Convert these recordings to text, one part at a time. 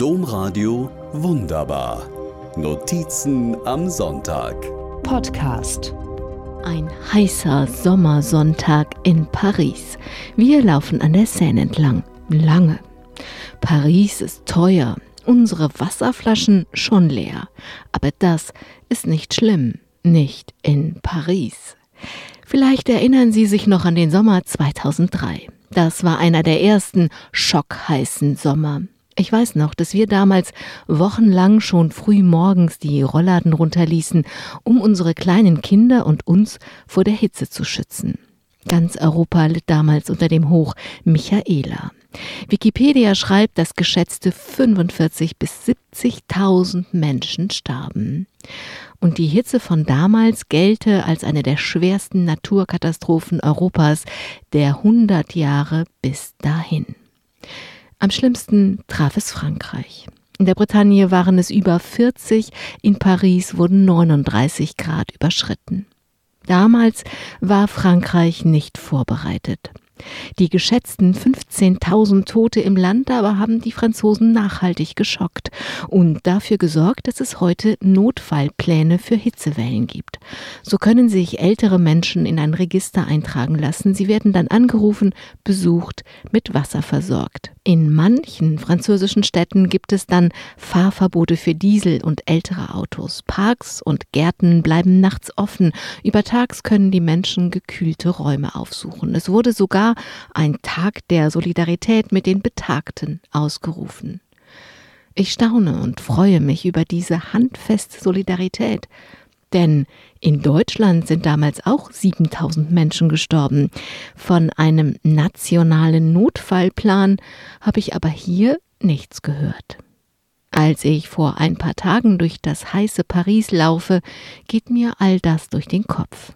Domradio Wunderbar. Notizen am Sonntag. Podcast. Ein heißer Sommersonntag in Paris. Wir laufen an der Seine entlang. Lange. Paris ist teuer. Unsere Wasserflaschen schon leer. Aber das ist nicht schlimm. Nicht in Paris. Vielleicht erinnern Sie sich noch an den Sommer 2003. Das war einer der ersten schockheißen Sommer. Ich weiß noch, dass wir damals wochenlang schon früh morgens die Rollladen runterließen, um unsere kleinen Kinder und uns vor der Hitze zu schützen. Ganz Europa litt damals unter dem Hoch Michaela. Wikipedia schreibt, dass geschätzte 45 bis 70.000 Menschen starben. Und die Hitze von damals gelte als eine der schwersten Naturkatastrophen Europas der 100 Jahre bis dahin. Am schlimmsten traf es Frankreich. In der Bretagne waren es über 40, in Paris wurden 39 Grad überschritten. Damals war Frankreich nicht vorbereitet. Die geschätzten 15.000 Tote im Land aber haben die Franzosen nachhaltig geschockt und dafür gesorgt, dass es heute Notfallpläne für Hitzewellen gibt. So können sich ältere Menschen in ein Register eintragen lassen. Sie werden dann angerufen, besucht, mit Wasser versorgt. In manchen französischen Städten gibt es dann Fahrverbote für Diesel und ältere Autos. Parks und Gärten bleiben nachts offen. Übertags können die Menschen gekühlte Räume aufsuchen. Es wurde sogar ein Tag der Solidarität mit den Betagten ausgerufen. Ich staune und freue mich über diese handfeste Solidarität. Denn in Deutschland sind damals auch 7000 Menschen gestorben. Von einem nationalen Notfallplan habe ich aber hier nichts gehört. Als ich vor ein paar Tagen durch das heiße Paris laufe, geht mir all das durch den Kopf.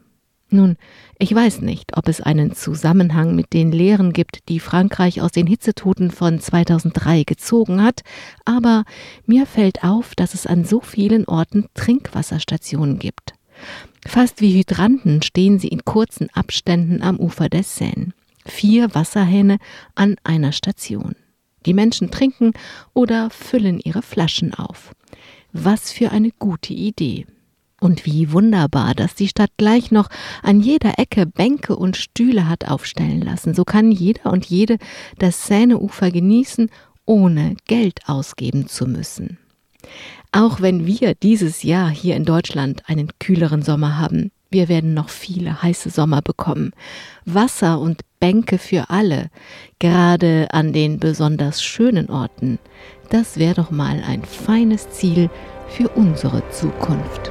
Nun, ich weiß nicht, ob es einen Zusammenhang mit den Lehren gibt, die Frankreich aus den Hitzetoten von 2003 gezogen hat, aber mir fällt auf, dass es an so vielen Orten Trinkwasserstationen gibt. Fast wie Hydranten stehen sie in kurzen Abständen am Ufer der Seine. Vier Wasserhähne an einer Station. Die Menschen trinken oder füllen ihre Flaschen auf. Was für eine gute Idee. Und wie wunderbar, dass die Stadt gleich noch an jeder Ecke Bänke und Stühle hat aufstellen lassen. So kann jeder und jede das Seineufer genießen, ohne Geld ausgeben zu müssen. Auch wenn wir dieses Jahr hier in Deutschland einen kühleren Sommer haben, wir werden noch viele heiße Sommer bekommen. Wasser und Bänke für alle, gerade an den besonders schönen Orten. Das wäre doch mal ein feines Ziel für unsere Zukunft.